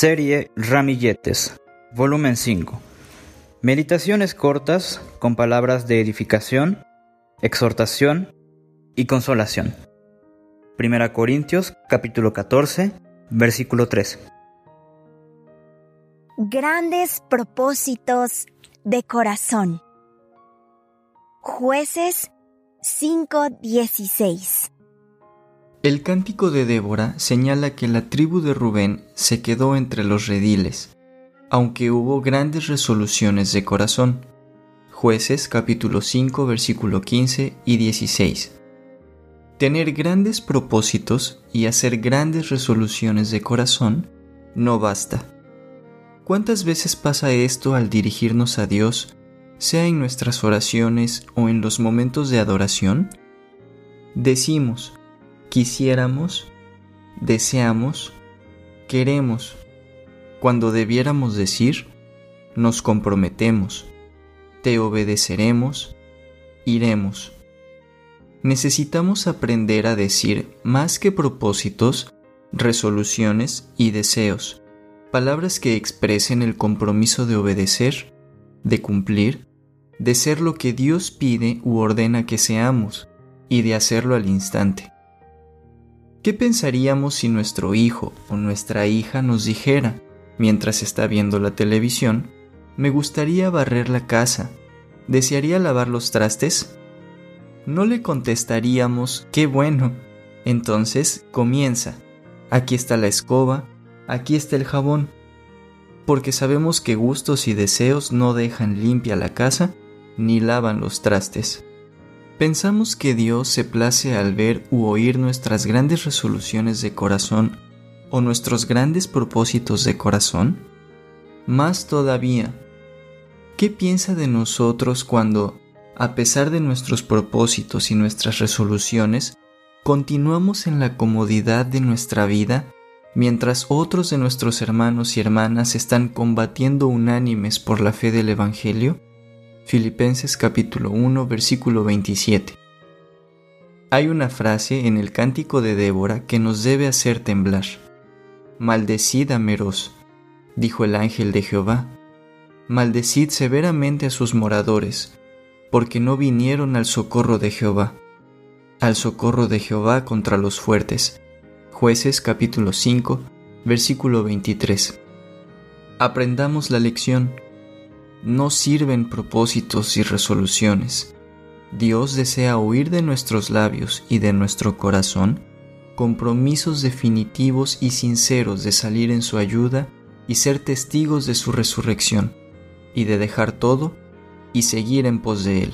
Serie Ramilletes, volumen 5. Meditaciones cortas con palabras de edificación, exhortación y consolación. Primera Corintios capítulo 14, versículo 3. Grandes propósitos de corazón. Jueces 5:16 El cántico de Débora señala que la tribu de Rubén se quedó entre los rediles, aunque hubo grandes resoluciones de corazón. Jueces capítulo 5 versículo 15 y 16. Tener grandes propósitos y hacer grandes resoluciones de corazón no basta. ¿Cuántas veces pasa esto al dirigirnos a Dios, sea en nuestras oraciones o en los momentos de adoración? Decimos, quisiéramos, deseamos, queremos, cuando debiéramos decir, nos comprometemos, te obedeceremos, iremos necesitamos aprender a decir más que propósitos, resoluciones y deseos, palabras que expresen el compromiso de obedecer, de cumplir, de ser lo que Dios pide u ordena que seamos, y de hacerlo al instante. ¿Qué pensaríamos si nuestro hijo o nuestra hija nos dijera, mientras está viendo la televisión, me gustaría barrer la casa, ¿desearía lavar los trastes? no le contestaríamos, qué bueno. Entonces comienza, aquí está la escoba, aquí está el jabón, porque sabemos que gustos y deseos no dejan limpia la casa ni lavan los trastes. Pensamos que Dios se place al ver u oír nuestras grandes resoluciones de corazón o nuestros grandes propósitos de corazón. Más todavía, ¿qué piensa de nosotros cuando a pesar de nuestros propósitos y nuestras resoluciones, continuamos en la comodidad de nuestra vida mientras otros de nuestros hermanos y hermanas están combatiendo unánimes por la fe del Evangelio? Filipenses capítulo 1 versículo 27. Hay una frase en el cántico de Débora que nos debe hacer temblar. Maldecid a Meroz, dijo el ángel de Jehová. Maldecid severamente a sus moradores, porque no vinieron al socorro de Jehová, al socorro de Jehová contra los fuertes. Jueces capítulo 5, versículo 23. Aprendamos la lección. No sirven propósitos y resoluciones. Dios desea oír de nuestros labios y de nuestro corazón compromisos definitivos y sinceros de salir en su ayuda y ser testigos de su resurrección, y de dejar todo y seguir en pos de Él.